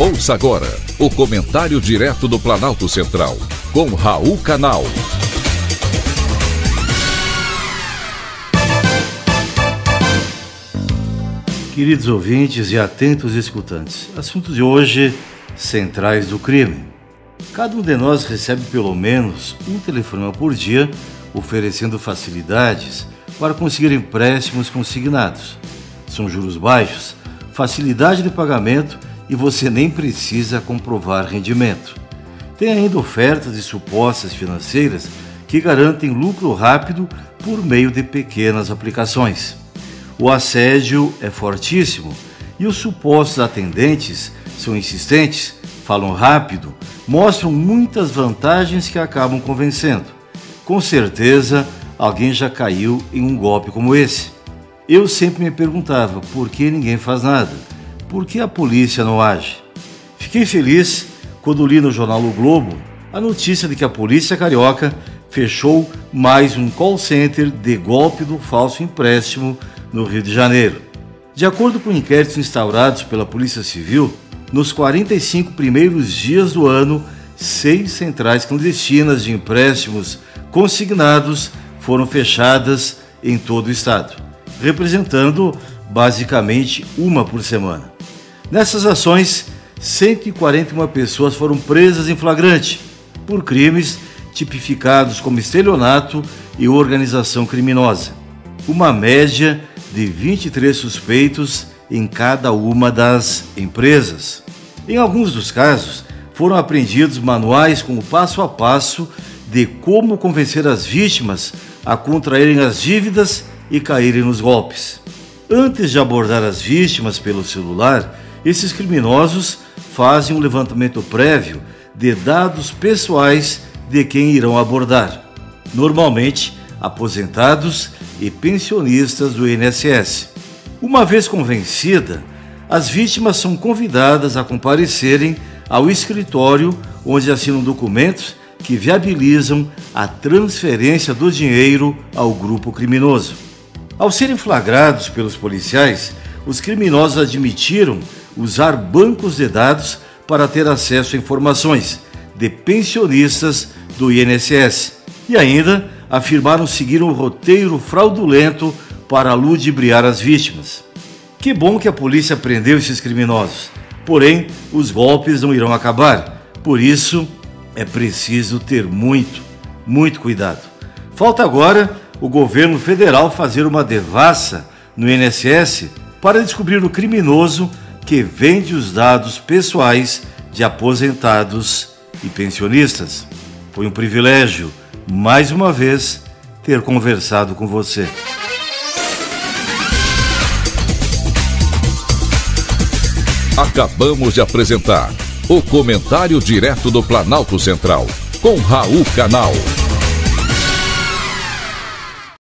Ouça agora o comentário direto do Planalto Central, com Raul Canal. Queridos ouvintes e atentos escutantes, assunto de hoje: centrais do crime. Cada um de nós recebe pelo menos um telefonema por dia oferecendo facilidades para conseguir empréstimos consignados. São juros baixos, facilidade de pagamento e você nem precisa comprovar rendimento. Tem ainda ofertas de supostas financeiras que garantem lucro rápido por meio de pequenas aplicações. O assédio é fortíssimo e os supostos atendentes são insistentes, falam rápido, mostram muitas vantagens que acabam convencendo. Com certeza, alguém já caiu em um golpe como esse. Eu sempre me perguntava por que ninguém faz nada por que a polícia não age? Fiquei feliz quando li no jornal O Globo a notícia de que a polícia carioca fechou mais um call center de golpe do falso empréstimo no Rio de Janeiro. De acordo com inquéritos instaurados pela Polícia Civil, nos 45 primeiros dias do ano, seis centrais clandestinas de empréstimos consignados foram fechadas em todo o estado, representando basicamente uma por semana. Nessas ações, 141 pessoas foram presas em flagrante por crimes tipificados como estelionato e organização criminosa. Uma média de 23 suspeitos em cada uma das empresas. Em alguns dos casos, foram apreendidos manuais com o passo a passo de como convencer as vítimas a contraírem as dívidas e caírem nos golpes. Antes de abordar as vítimas pelo celular, esses criminosos fazem um levantamento prévio de dados pessoais de quem irão abordar, normalmente aposentados e pensionistas do INSS. Uma vez convencida, as vítimas são convidadas a comparecerem ao escritório onde assinam documentos que viabilizam a transferência do dinheiro ao grupo criminoso. Ao serem flagrados pelos policiais, os criminosos admitiram usar bancos de dados para ter acesso a informações de pensionistas do INSS e ainda afirmaram seguir um roteiro fraudulento para ludibriar as vítimas. Que bom que a polícia prendeu esses criminosos, porém os golpes não irão acabar, por isso é preciso ter muito, muito cuidado. Falta agora o governo federal fazer uma devassa no INSS para descobrir o criminoso que vende os dados pessoais de aposentados e pensionistas. Foi um privilégio, mais uma vez, ter conversado com você. Acabamos de apresentar o Comentário Direto do Planalto Central, com Raul Canal.